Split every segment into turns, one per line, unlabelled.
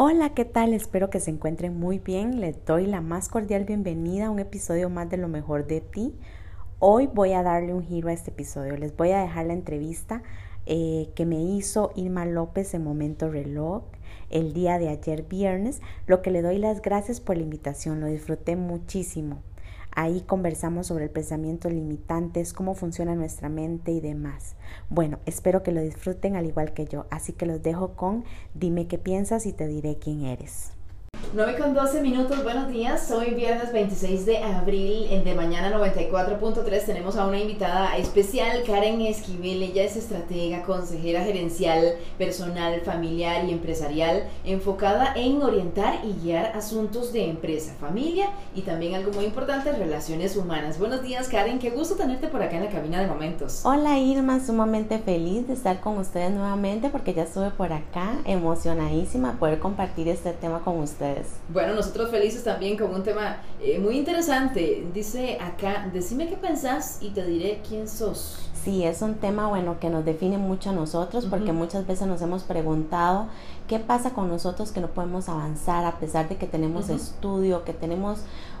Hola, ¿qué tal? Espero que se encuentren muy bien. Les doy la más cordial bienvenida a un episodio más de Lo mejor de ti. Hoy voy a darle un giro a este episodio. Les voy a dejar la entrevista eh, que me hizo Irma López en Momento Reloj el día de ayer viernes, lo que le doy las gracias por la invitación. Lo disfruté muchísimo. Ahí conversamos sobre el pensamiento limitantes, cómo funciona nuestra mente y demás. Bueno, espero que lo disfruten al igual que yo, así que los dejo con Dime qué piensas y te diré quién eres.
9 con 12 minutos, buenos días. Hoy viernes 26 de abril, en De Mañana 94.3, tenemos a una invitada especial, Karen Esquivel. Ella es estratega, consejera gerencial, personal, familiar y empresarial, enfocada en orientar y guiar asuntos de empresa, familia y también algo muy importante, relaciones humanas. Buenos días, Karen. Qué gusto tenerte por acá en la cabina de momentos.
Hola, Irma. Sumamente feliz de estar con ustedes nuevamente porque ya estuve por acá, emocionadísima de poder compartir este tema con ustedes.
Bueno, nosotros felices también con un tema eh, muy interesante. Dice acá, decime qué pensás y te diré quién sos.
Sí, es un tema bueno que nos define mucho a nosotros porque muchas veces nos hemos preguntado qué pasa con nosotros que no podemos avanzar a pesar de que tenemos estudio, que tenemos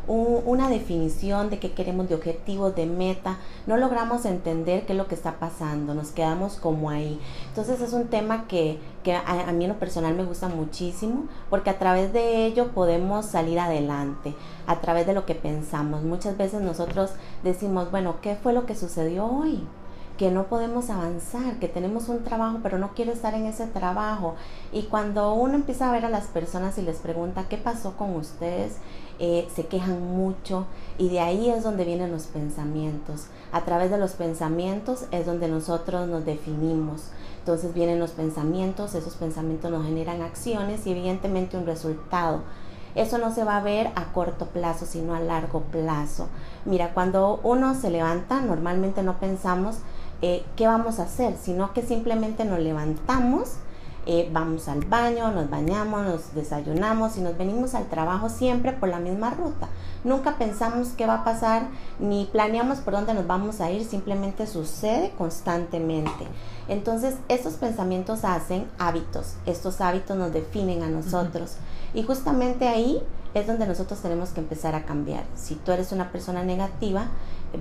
una definición de qué queremos de objetivos, de meta, no logramos entender qué es lo que está pasando, nos quedamos como ahí. Entonces es un tema que, a, mí en lo personal me gusta muchísimo porque a través de ello podemos salir adelante, a través de lo que pensamos. Muchas veces nosotros decimos, bueno, ¿qué fue lo que sucedió hoy? Que no podemos avanzar, que tenemos un trabajo pero no quiero estar en ese trabajo. Y cuando uno empieza a ver a las personas y les pregunta qué pasó con ustedes, eh, se quejan mucho y de ahí es donde vienen los pensamientos. A través de los pensamientos es donde nosotros nos definimos. Entonces vienen los pensamientos, esos pensamientos nos generan acciones y evidentemente un resultado. Eso no se va a ver a corto plazo, sino a largo plazo. Mira, cuando uno se levanta, normalmente no pensamos eh, qué vamos a hacer, sino que simplemente nos levantamos eh, vamos al baño, nos bañamos, nos desayunamos y nos venimos al trabajo siempre por la misma ruta. Nunca pensamos qué va a pasar ni planeamos por dónde nos vamos a ir, simplemente sucede constantemente. Entonces, estos pensamientos hacen hábitos, estos hábitos nos definen a nosotros y justamente ahí es donde nosotros tenemos que empezar a cambiar. Si tú eres una persona negativa,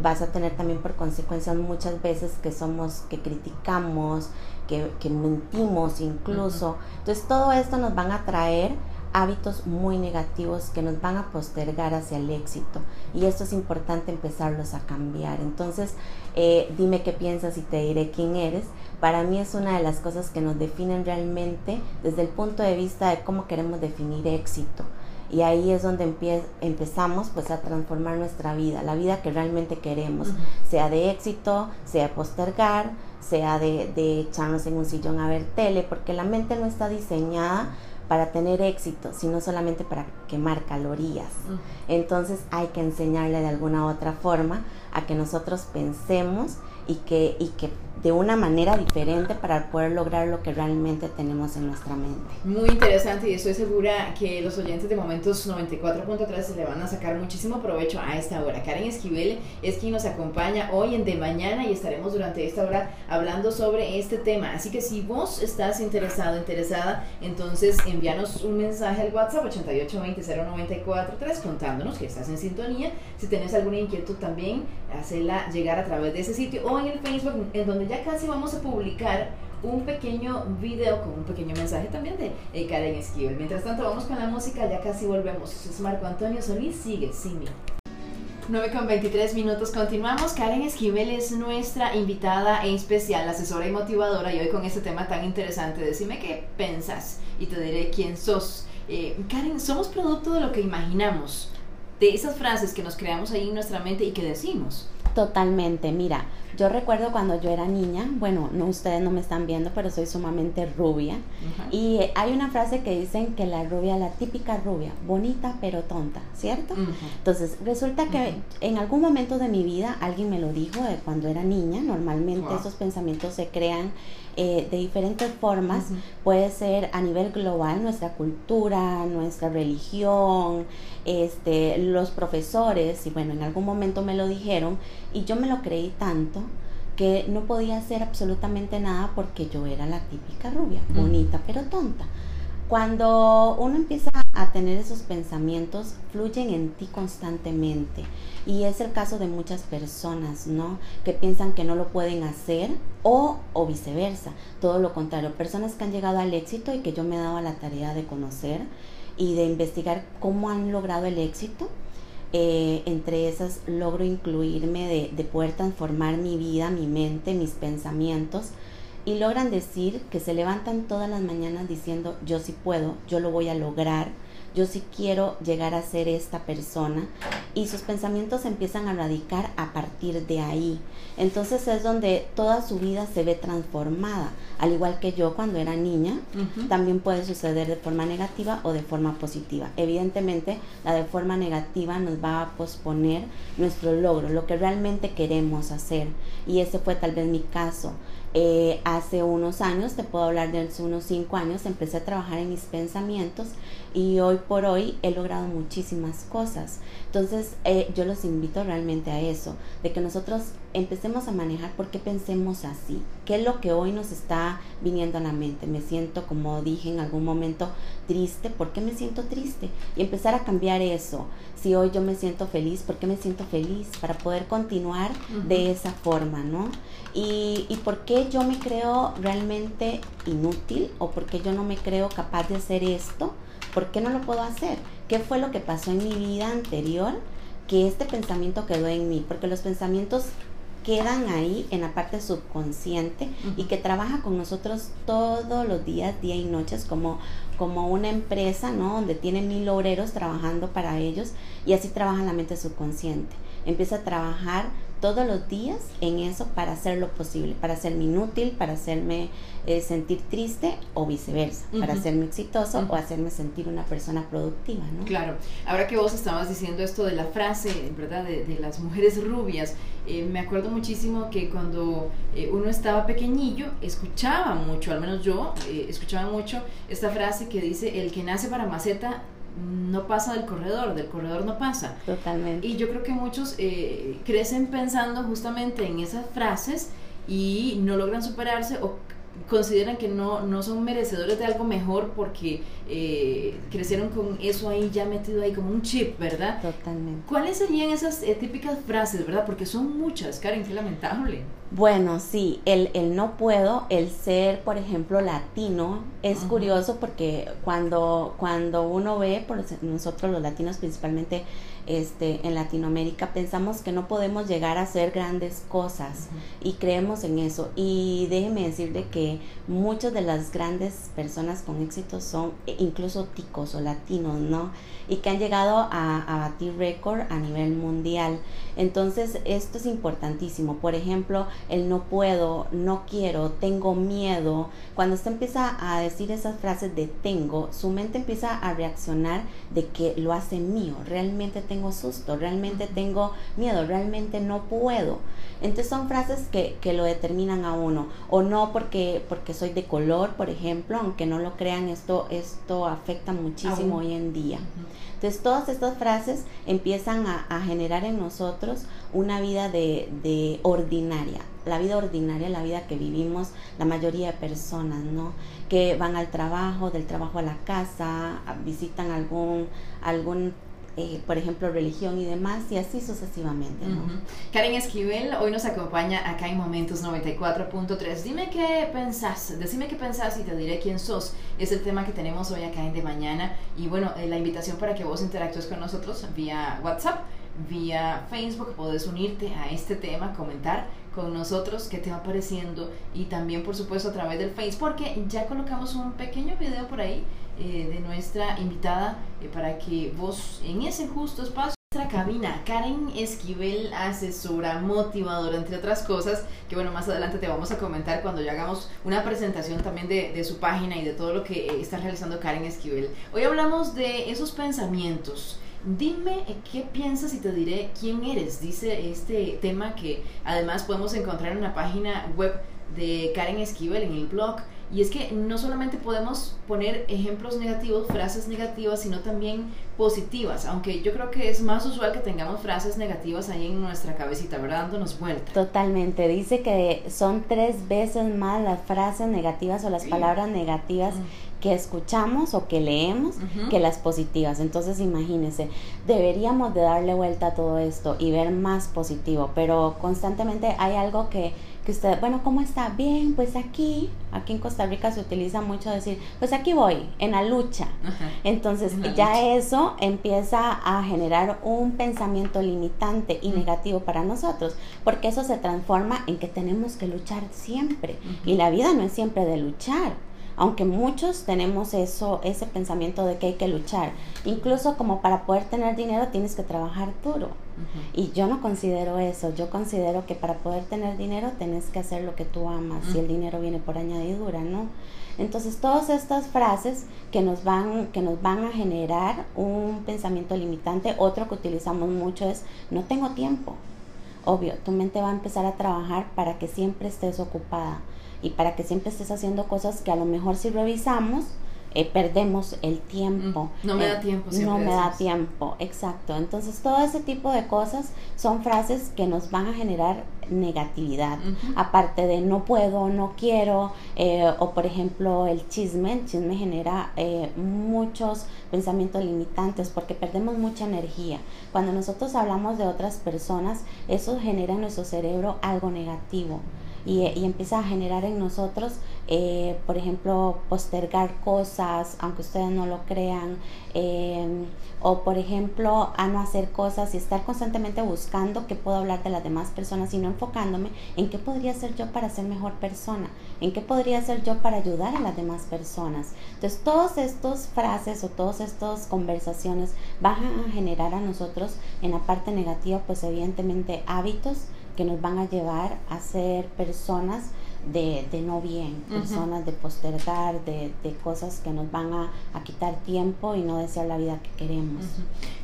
vas a tener también por consecuencia muchas veces que somos, que criticamos, que, mentimos incluso. Entonces todo esto nos van a traer hábitos muy negativos que nos van a postergar hacia el éxito. Y esto es importante empezarlos a cambiar. Entonces eh, dime qué piensas y te diré quién eres. Para mí es una de las cosas que nos definen realmente desde el punto de vista de cómo queremos definir éxito y ahí es donde empezamos pues a transformar nuestra vida, la vida que realmente queremos, sea de éxito, sea postergar, sea de, de echarnos en un sillón a ver tele, porque la mente no está diseñada para tener éxito, sino solamente para quemar calorías. Entonces hay que enseñarle de alguna u otra forma a que nosotros pensemos y que, y que de una manera diferente para poder lograr lo que realmente tenemos en nuestra mente.
Muy interesante y estoy segura que los oyentes de Momentos 94.3 se le van a sacar muchísimo provecho a esta hora. Karen Esquivel es quien nos acompaña hoy en De Mañana y estaremos durante esta hora hablando sobre este tema. Así que si vos estás interesado, interesada, entonces envíanos un mensaje al WhatsApp 88200943 contándonos que estás en sintonía. Si tienes alguna inquietud también, hacela llegar a través de ese sitio o en el Facebook en donde ya casi vamos a publicar un pequeño video con un pequeño mensaje también de Karen Esquivel. Mientras tanto, vamos con la música, ya casi volvemos. Es Marco Antonio Solís, sigue, Simi. 9 con 23 minutos, continuamos. Karen Esquivel es nuestra invitada e especial, asesora y motivadora, y hoy con este tema tan interesante. Decime qué pensas y te diré quién sos. Eh, Karen, somos producto de lo que imaginamos, de esas frases que nos creamos ahí en nuestra mente y que decimos
Totalmente, mira, yo recuerdo cuando yo era niña, bueno, no ustedes no me están viendo, pero soy sumamente rubia. Y hay una frase que dicen que la rubia, la típica rubia, bonita pero tonta, ¿cierto? Entonces, resulta que en algún momento de mi vida alguien me lo dijo de cuando era niña. Normalmente esos pensamientos se crean eh, de diferentes formas. Puede ser a nivel global, nuestra cultura, nuestra religión, este, los profesores, y bueno, en algún momento me lo dijeron y yo me lo creí tanto que no podía hacer absolutamente nada porque yo era la típica rubia, bonita pero tonta. Cuando uno empieza a tener esos pensamientos, fluyen en ti constantemente. Y es el caso de muchas personas, ¿no? Que piensan que no lo pueden hacer o, o viceversa. Todo lo contrario, personas que han llegado al éxito y que yo me he dado la tarea de conocer y de investigar cómo han logrado el éxito eh, entre esas logro incluirme de, de poder transformar mi vida, mi mente, mis pensamientos y logran decir que se levantan todas las mañanas diciendo yo sí puedo, yo lo voy a lograr, yo sí quiero llegar a ser esta persona y sus pensamientos empiezan a radicar a partir de ahí. Entonces es donde toda su vida se ve transformada, al igual que yo cuando era niña, también puede suceder de forma negativa o de forma positiva. Evidentemente la de forma negativa nos va a posponer nuestro logro, lo que realmente queremos hacer y ese fue tal vez mi caso. Eh, hace unos años, te puedo hablar de hace unos cinco años, empecé a trabajar en mis pensamientos y hoy por hoy he logrado muchísimas cosas. Entonces eh, yo los invito realmente a eso, de que nosotros empecemos a manejar por qué pensemos así, qué es lo que hoy nos está viniendo a la mente. Me siento, como dije en algún momento, triste, ¿por qué me siento triste? Y empezar a cambiar eso. Si hoy yo me siento feliz, ¿por qué me siento feliz? Para poder continuar de esa forma, ¿no? Y, y por qué yo me creo realmente inútil o por qué yo no me creo capaz de hacer esto ¿Por qué no lo puedo hacer? ¿Qué fue lo que pasó en mi vida anterior que este pensamiento quedó en mí? Porque los pensamientos quedan ahí en la parte subconsciente y que trabaja con nosotros todos los días, día y noches, como, como una empresa, ¿no? Donde tiene mil obreros trabajando para ellos y así trabaja la mente subconsciente. Empieza a trabajar todos los días en eso para hacer lo posible, para hacerme inútil, para hacerme eh, sentir triste o viceversa, para hacerme exitoso o hacerme sentir una persona productiva, ¿no?
Claro, ahora que vos estabas diciendo esto de la frase, ¿verdad? De, las mujeres rubias, eh, me acuerdo muchísimo que cuando eh, uno estaba pequeñillo, escuchaba mucho, al menos yo, escuchaba mucho esta frase que dice, el que nace para maceta no pasa del corredor, del corredor no pasa.
Totalmente.
Y yo creo que muchos eh, crecen pensando justamente en esas frases y no logran superarse o consideran que no, no son merecedores de algo mejor porque eh, crecieron con eso ahí ya metido ahí como un chip, ¿verdad?
Totalmente.
¿Cuáles serían esas eh, típicas frases, verdad? Porque son muchas, Karen, qué lamentable.
Bueno, sí, el, el no puedo, el ser, por ejemplo, latino, es curioso porque cuando, cuando uno ve, por nosotros los latinos principalmente este, en Latinoamérica, pensamos que no podemos llegar a hacer grandes cosas y creemos en eso. Y déjeme decirle que muchas de las grandes personas con éxito son incluso ticos o latinos, ¿no? Y que han llegado a, a batir récord a nivel mundial. Entonces, esto es importantísimo. Por ejemplo, el no puedo, no quiero, tengo miedo. Cuando usted empieza a decir esas frases de tengo, su mente empieza a reaccionar de que lo hace mío. Realmente tengo susto, realmente tengo miedo, realmente no puedo. Entonces son frases que, que lo determinan a uno. O no porque, porque soy de color, por ejemplo, aunque no lo crean, esto, esto afecta muchísimo hoy en día. Entonces todas estas frases empiezan a, generar en nosotros una vida de, de, ordinaria, la vida ordinaria, la vida que vivimos la mayoría de personas, ¿no? Que van al trabajo, del trabajo a la casa, visitan algún, algún eh, por ejemplo, religión y demás, y así sucesivamente. ¿no?
Karen Esquivel hoy nos acompaña acá en Momentos 94.3. Dime qué pensás, decime qué pensás y te diré quién sos. Es el tema que tenemos hoy acá en De Mañana. Y bueno, eh, la invitación para que vos interactúes con nosotros vía WhatsApp, vía Facebook, podés unirte a este tema, comentar con nosotros qué te va pareciendo y también por supuesto a través del Facebook porque ya colocamos un pequeño video por ahí eh, de nuestra invitada eh, para que vos en ese justo espacio la cabina. Karen Esquivel, asesora, motivadora, entre otras cosas, que bueno, más adelante te vamos a comentar cuando ya hagamos una presentación también de, de su página y de todo lo que eh, está realizando Karen Esquivel. Hoy hablamos de esos pensamientos. Dime qué piensas y te diré quién eres, dice este tema que además podemos encontrar en la página web de Karen Esquivel en el blog. Y es que no solamente podemos poner ejemplos negativos, frases negativas, sino también positivas, aunque yo creo que es más usual que tengamos frases negativas ahí en nuestra cabecita, ¿verdad? Dándonos vuelta.
Totalmente, dice que son tres veces más las frases negativas o las palabras negativas que escuchamos o que leemos que las positivas. Entonces imagínense, deberíamos de darle vuelta a todo esto y ver más positivo, pero constantemente hay algo que que usted, bueno, ¿cómo está? Bien, pues aquí, aquí en Costa Rica se utiliza mucho decir, pues aquí voy, en la lucha. Entonces ya eso empieza a generar un pensamiento limitante y negativo para nosotros, porque eso se transforma en que tenemos que luchar siempre. Y la vida no es siempre de luchar aunque muchos tenemos eso, ese pensamiento de que hay que luchar. Incluso como para poder tener dinero tienes que trabajar duro. Y yo no considero eso, yo considero que para poder tener dinero tienes que hacer lo que tú amas y el dinero viene por añadidura, ¿no? Entonces, todas estas frases que nos van que nos van a generar un pensamiento limitante, otro que utilizamos mucho es no tengo tiempo. Obvio, tu mente va a empezar a trabajar para que siempre estés ocupada y para que siempre estés haciendo cosas que a lo mejor si revisamos eh, perdemos el tiempo.
Mm, no me da eh, tiempo.
No me da tiempo, exacto. Entonces todo ese tipo de cosas son frases que nos van a generar negatividad. Aparte de no puedo, no quiero, eh, o por ejemplo el chisme, el chisme genera muchos pensamientos limitantes porque perdemos mucha energía. Cuando nosotros hablamos de otras personas, eso genera en nuestro cerebro algo negativo y, empieza a generar en nosotros, eh, por ejemplo, postergar cosas, aunque ustedes no lo crean, em, o por ejemplo, a no hacer cosas y estar constantemente buscando qué puedo hablar de las demás personas y no enfocándome en qué podría ser yo para ser mejor persona, en qué podría ser yo para ayudar a las demás personas. Entonces, todas estas frases o todas estas conversaciones van a generar a nosotros en la parte negativa, pues evidentemente hábitos que nos van a llevar a ser personas de, de no bien, personas de postergar, de, de, cosas que nos van a, a, quitar tiempo y no desear la vida que queremos.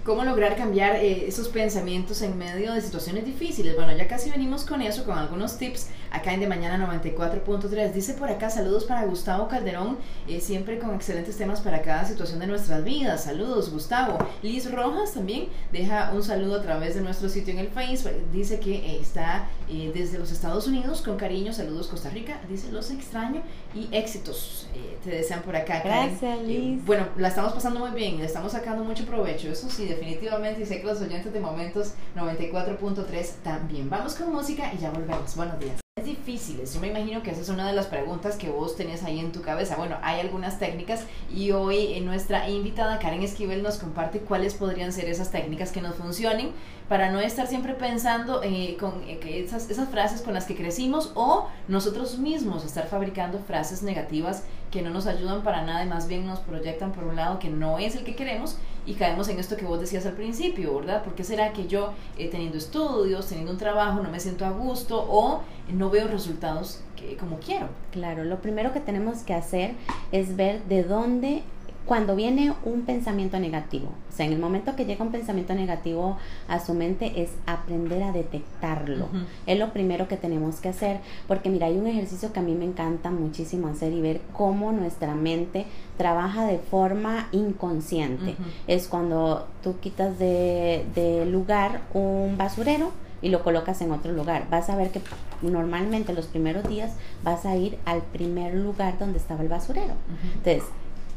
¿Cómo lograr cambiar eh, esos pensamientos en medio de situaciones difíciles? Bueno, ya casi venimos con eso, con algunos tips acá en De Mañana 94.3. Dice por acá, saludos para Gustavo Calderón, eh, siempre con excelentes temas para cada situación de nuestras vidas. Saludos, Gustavo. Liz Rojas también deja un saludo a través de nuestro sitio en el Facebook. Dice que eh, está desde los Estados Unidos, con cariño, saludos Costa Rica. Dice, los extraño y éxitos te desean por acá.
Gracias, Liz.
bueno, la estamos pasando muy bien, le estamos sacando mucho provecho, eso sí definitivamente, y sé que los oyentes de Momentos 94.3 también. Vamos con música y ya volvemos. Buenos días. Es difícil, yo me imagino que esa es una de las preguntas que vos tenés ahí en tu cabeza. Bueno, hay algunas técnicas y hoy nuestra invitada Karen Esquivel nos comparte cuáles podrían ser esas técnicas que nos funcionen para no estar siempre pensando eh, con eh, esas, esas frases con las que crecimos o nosotros mismos estar fabricando frases negativas que no nos ayudan para nada y más bien nos proyectan por un lado que no es el que queremos y caemos en esto que vos decías al principio, ¿verdad? ¿Por qué será que yo eh, teniendo estudios, teniendo un trabajo, no me siento a gusto o no veo resultados que, como quiero?
Claro, lo primero que tenemos que hacer es ver de dónde cuando viene un pensamiento negativo, o sea, en el momento que llega un pensamiento negativo a su mente es aprender a detectarlo. Es lo primero que tenemos que hacer, porque mira, hay un ejercicio que a mí me encanta muchísimo hacer y ver cómo nuestra mente trabaja de forma inconsciente. Es cuando tú quitas de, de lugar un basurero y lo colocas en otro lugar. Vas a ver que normalmente los primeros días vas a ir al primer lugar donde estaba el basurero. Entonces,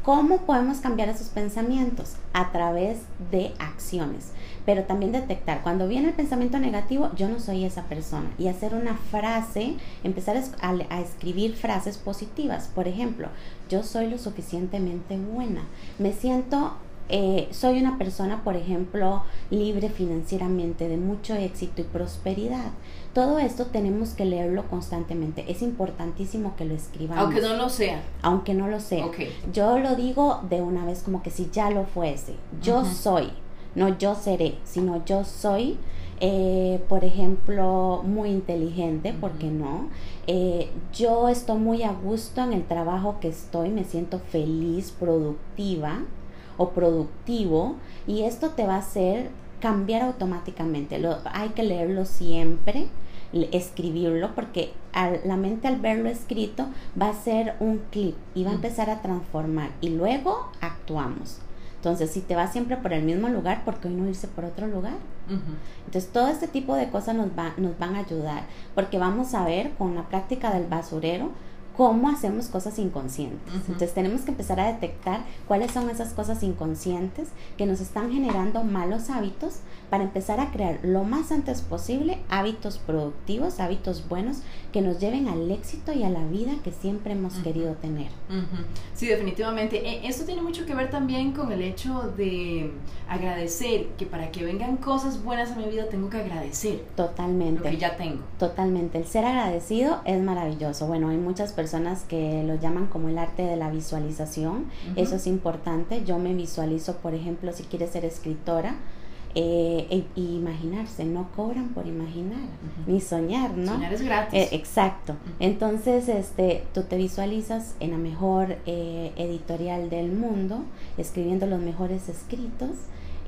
¿Cómo podemos cambiar esos pensamientos? A través de acciones, pero también detectar cuando viene el pensamiento negativo, yo no soy esa persona y hacer una frase, empezar a, escribir frases positivas. Por ejemplo, yo soy lo suficientemente buena, me siento eh, soy una persona, por ejemplo, libre financieramente, de mucho éxito y prosperidad. Todo esto tenemos que leerlo constantemente. Es importantísimo que lo escribamos.
Aunque no lo sea.
Aunque no lo sea. Yo lo digo de una vez como que si ya lo fuese. Yo soy no yo seré, sino yo soy, eh, por ejemplo, muy inteligente, ¿por qué no? Eh, yo estoy muy a gusto en el trabajo que estoy, me siento feliz, productiva o productivo y esto te va a hacer cambiar automáticamente. Lo, hay que leerlo siempre, escribirlo, porque la mente al verlo escrito va a ser un clic y va a empezar a transformar y luego actuamos. Entonces, si te vas siempre por el mismo lugar, ¿por qué no irse por otro lugar? Entonces, todo este tipo de cosas nos, va, nos van a ayudar, porque vamos a ver con la práctica del basurero, cómo hacemos cosas inconscientes. Entonces tenemos que empezar a detectar cuáles son esas cosas inconscientes que nos están generando malos hábitos para empezar a crear lo más antes posible hábitos productivos, hábitos buenos que nos lleven al éxito y a la vida que siempre hemos querido tener.
Sí, definitivamente. E, esto tiene mucho que ver también con el hecho de agradecer, que para que vengan cosas buenas a mi vida tengo que agradecer.
Totalmente.
Lo que ya tengo.
Totalmente. El ser agradecido es maravilloso. Bueno, hay muchas personas personas que lo llaman como el arte de la visualización. Eso es importante. Yo me visualizo, por ejemplo, si quieres ser escritora, eh, e, imaginarse, no cobran por imaginar, ni soñar, ¿no?
Soñar es gratis.
Eh, exacto. Entonces, este, tú te visualizas en la mejor eh, editorial del mundo, escribiendo los mejores escritos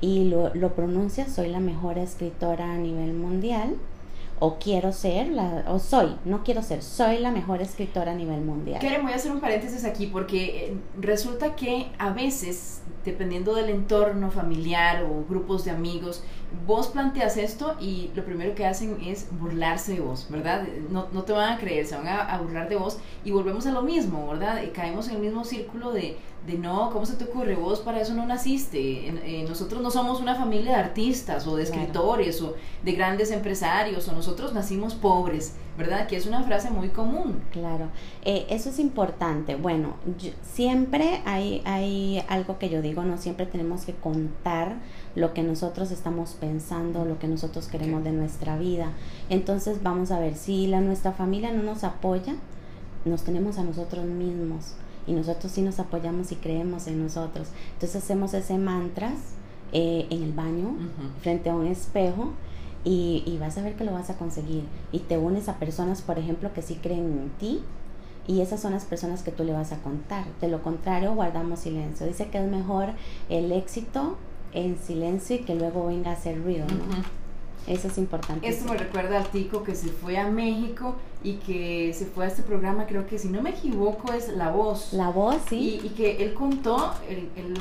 y lo, lo pronuncias, soy la mejor escritora a nivel mundial o quiero ser, la, o soy, no quiero ser, soy la mejor escritora a nivel mundial.
Karen, voy a hacer un paréntesis aquí porque eh, resulta que a veces, dependiendo del entorno familiar o grupos de amigos, vos planteas esto y lo primero que hacen es burlarse de vos, ¿verdad? No, no te van a creer, se van a, burlar de vos y volvemos a lo mismo, ¿verdad? caemos en el mismo círculo de, de no, ¿cómo se te ocurre? Vos para eso no naciste. Eh, nosotros no somos una familia de artistas o de escritores o de grandes empresarios o nosotros nacimos pobres, ¿verdad? Que es una frase muy común.
Claro, eh, eso es importante. Bueno, siempre hay, hay algo que yo digo, no siempre tenemos que contar lo que nosotros estamos pensando, lo que nosotros queremos de nuestra vida. Entonces vamos a ver, si la, nuestra familia no nos apoya, nos tenemos a nosotros mismos y nosotros sí nos apoyamos y creemos en nosotros. Entonces hacemos ese mantras eh, en el baño, frente a un espejo, y, y, vas a ver que lo vas a conseguir. Y te unes a personas, por ejemplo, que sí creen en ti, y esas son las personas que tú le vas a contar. De lo contrario, guardamos silencio. Dice que es mejor el éxito en silencio y que luego venga a hacer ruido, ¿no? Eso es importante.
Esto me recuerda al tico que se fue a México y que se fue a este programa, creo que si no me equivoco es La Voz.
La Voz,
sí. Y, que él contó,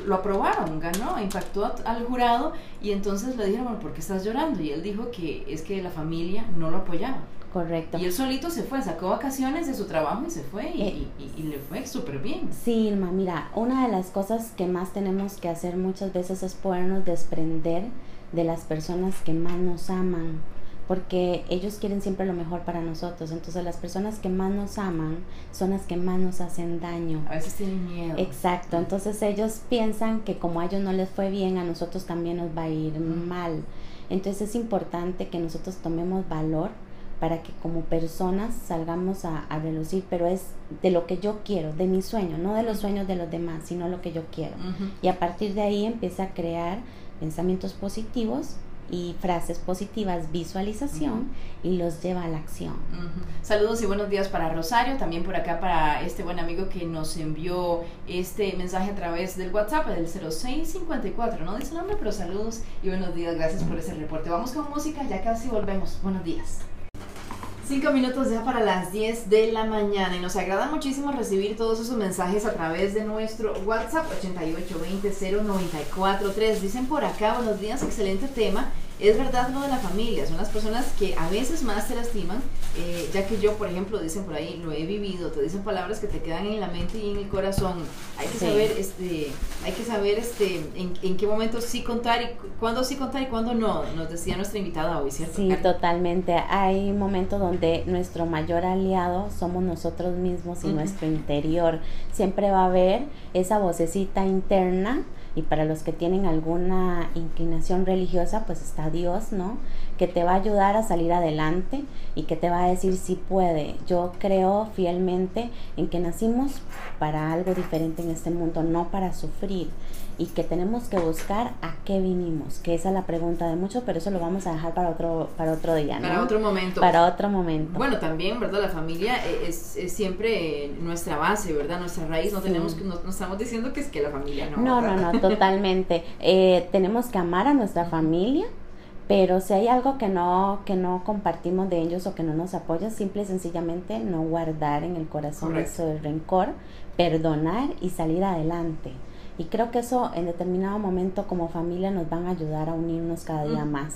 lo aprobaron, ganó, impactó al jurado y entonces le dijeron, bueno, ¿por qué estás llorando? Y él dijo que es que la familia no lo apoyaba.
Correcto.
Y él solito se fue, sacó vacaciones de su trabajo y se fue y, eh, y, le fue súper bien.
Sí, Irma, mira, una de las cosas que más tenemos que hacer muchas veces es podernos desprender de las personas que más nos aman, porque ellos quieren siempre lo mejor para nosotros. Entonces las personas que más nos aman son las que más nos hacen daño.
A veces tienen miedo.
Exacto, entonces ellos piensan que como a ellos no les fue bien, a nosotros también nos va a ir mal. Entonces es importante que nosotros tomemos valor para que como personas salgamos a, relucir, pero es de lo que yo quiero, de mi sueño, no de los sueños de los demás, sino lo que yo quiero. Y a partir de ahí empieza a crear pensamientos positivos y frases positivas, visualización y los lleva a la acción.
Saludos y buenos días para Rosario, también por acá para este buen amigo que nos envió este mensaje a través del WhatsApp del 0654, no dice el nombre, pero saludos y buenos días, gracias por ese reporte. Vamos con música, ya casi volvemos. Buenos días. Cinco minutos ya para las 10 de la mañana y nos agrada muchísimo recibir todos esos mensajes a través de nuestro WhatsApp 88200943. Dicen por acá, buenos días, excelente tema es verdad lo de la familia, son las personas que a veces más te lastiman, eh, ya que yo, por ejemplo, dicen por ahí, lo he vivido, te dicen palabras que te quedan en la mente y en el corazón. Hay que saber, este, hay que saber este, en, qué momento sí contar y cuándo sí contar y cuándo no, nos decía nuestra invitada hoy, ¿cierto?
Sí, totalmente. Hay momentos donde nuestro mayor aliado somos nosotros mismos y nuestro interior. Siempre va a haber esa vocecita interna y para los que tienen alguna inclinación religiosa, pues está Dios, ¿no? Que te va a ayudar a salir adelante y que te va a decir si puede. Yo creo fielmente en que nacimos para algo diferente en este mundo, no para sufrir. Y que tenemos que buscar a qué vinimos, que esa es la pregunta de muchos, pero eso lo vamos a dejar para otro, para otro día, ¿no?
Para otro momento.
Para otro momento.
Bueno, también, ¿verdad? La familia e, es, es siempre nuestra base, ¿verdad? Nuestra raíz, no tenemos que, no, estamos diciendo que es que la familia no.
No, no, no, totalmente. Eh, tenemos que amar a nuestra familia, pero si hay algo que no, que no compartimos de ellos o que no nos apoya, simple y sencillamente no guardar en el corazón eso del rencor, perdonar y salir adelante. Y creo que eso en determinado momento como familia nos van a ayudar a unirnos cada día más.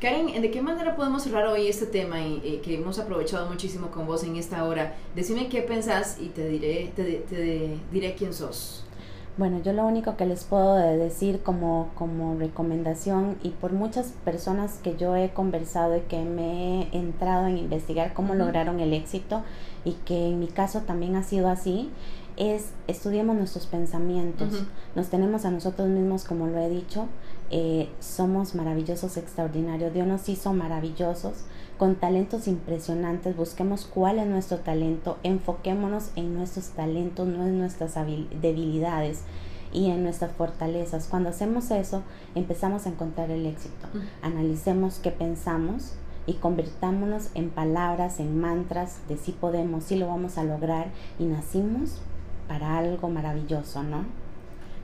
Karen, ¿de qué manera podemos cerrar hoy este tema y, eh, que hemos aprovechado muchísimo con vos en esta hora? Decime qué pensás y te diré, te, diré quién sos.
Bueno, yo lo único que les puedo decir como, como recomendación y por muchas personas que yo he conversado y que me he entrado en investigar cómo lograron el éxito y que en mi caso también ha sido así, es estudiemos nuestros pensamientos, nos tenemos a nosotros mismos, como lo he dicho, eh, somos maravillosos, extraordinarios, Dios nos hizo maravillosos, con talentos impresionantes, busquemos cuál es nuestro talento, enfoquémonos en nuestros talentos, no en nuestras debilidades y en nuestras fortalezas. Cuando hacemos eso, empezamos a encontrar el éxito. Analicemos qué pensamos, y convirtámonos en palabras, en mantras de si podemos, si lo vamos a lograr y nacimos para algo maravilloso, ¿no?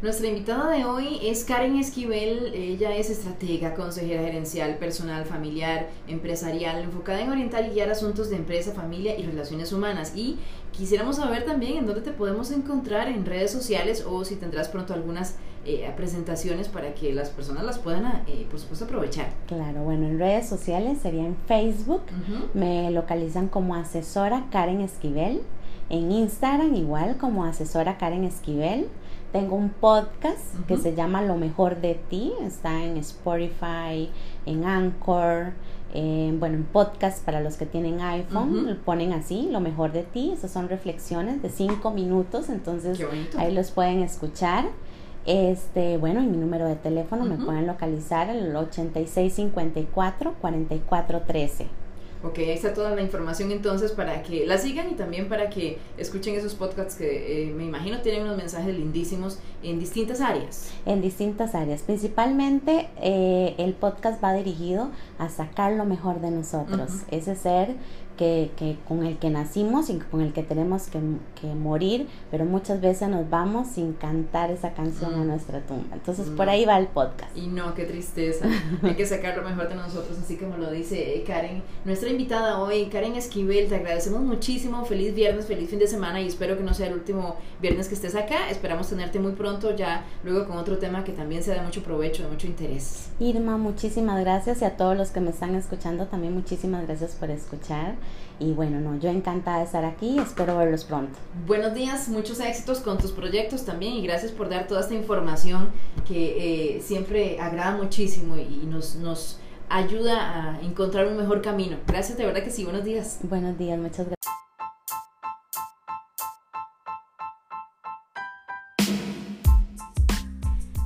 Nuestra invitada de hoy es Karen Esquivel, ella es estratega, consejera gerencial, personal, familiar, empresarial, enfocada en orientar y guiar asuntos de empresa, familia y relaciones humanas. Y quisiéramos saber también en dónde te podemos encontrar en redes sociales o si tendrás pronto algunas eh, presentaciones para que las personas las puedan, eh, por supuesto, aprovechar.
Claro, bueno, en redes sociales sería en Facebook, me localizan como asesora Karen Esquivel. En Instagram igual como asesora Karen Esquivel. Tengo un podcast que se llama Lo mejor de ti. Está en Spotify, en Anchor, bueno, en podcast para los que tienen iPhone. Ponen así, Lo mejor de ti. Esas son reflexiones de cinco minutos. Entonces ahí los pueden escuchar. Este, bueno, y mi número de teléfono me pueden localizar el 8654 4413.
Ok, ahí está toda la información entonces para que la sigan y también para que escuchen esos podcasts que eh, me imagino tienen unos mensajes lindísimos en distintas áreas.
En distintas áreas. Principalmente eh, el podcast va dirigido a sacar lo mejor de nosotros, ese ser que, que, con el que nacimos y con el que tenemos que, que, morir, pero muchas veces nos vamos sin cantar esa canción a mm. nuestra tumba. Entonces por ahí va el podcast.
Y no, qué tristeza. Hay que sacar lo mejor de nosotros, así como lo dice Karen. Nuestra invitada hoy, Karen Esquivel, te agradecemos muchísimo. Feliz viernes, feliz fin de semana y espero que no sea el último viernes que estés acá. Esperamos tenerte muy pronto ya luego con otro tema que también sea de mucho provecho, de mucho interés.
Irma, muchísimas gracias y a todos los que me están escuchando también muchísimas gracias por escuchar. Y bueno, no, yo encantada de estar aquí, espero verlos pronto.
Buenos días, muchos éxitos con tus proyectos también y gracias por dar toda esta información que eh, siempre agrada muchísimo y nos, nos ayuda a encontrar un mejor camino. Gracias, de verdad que sí, buenos días.
Buenos días, muchas gracias.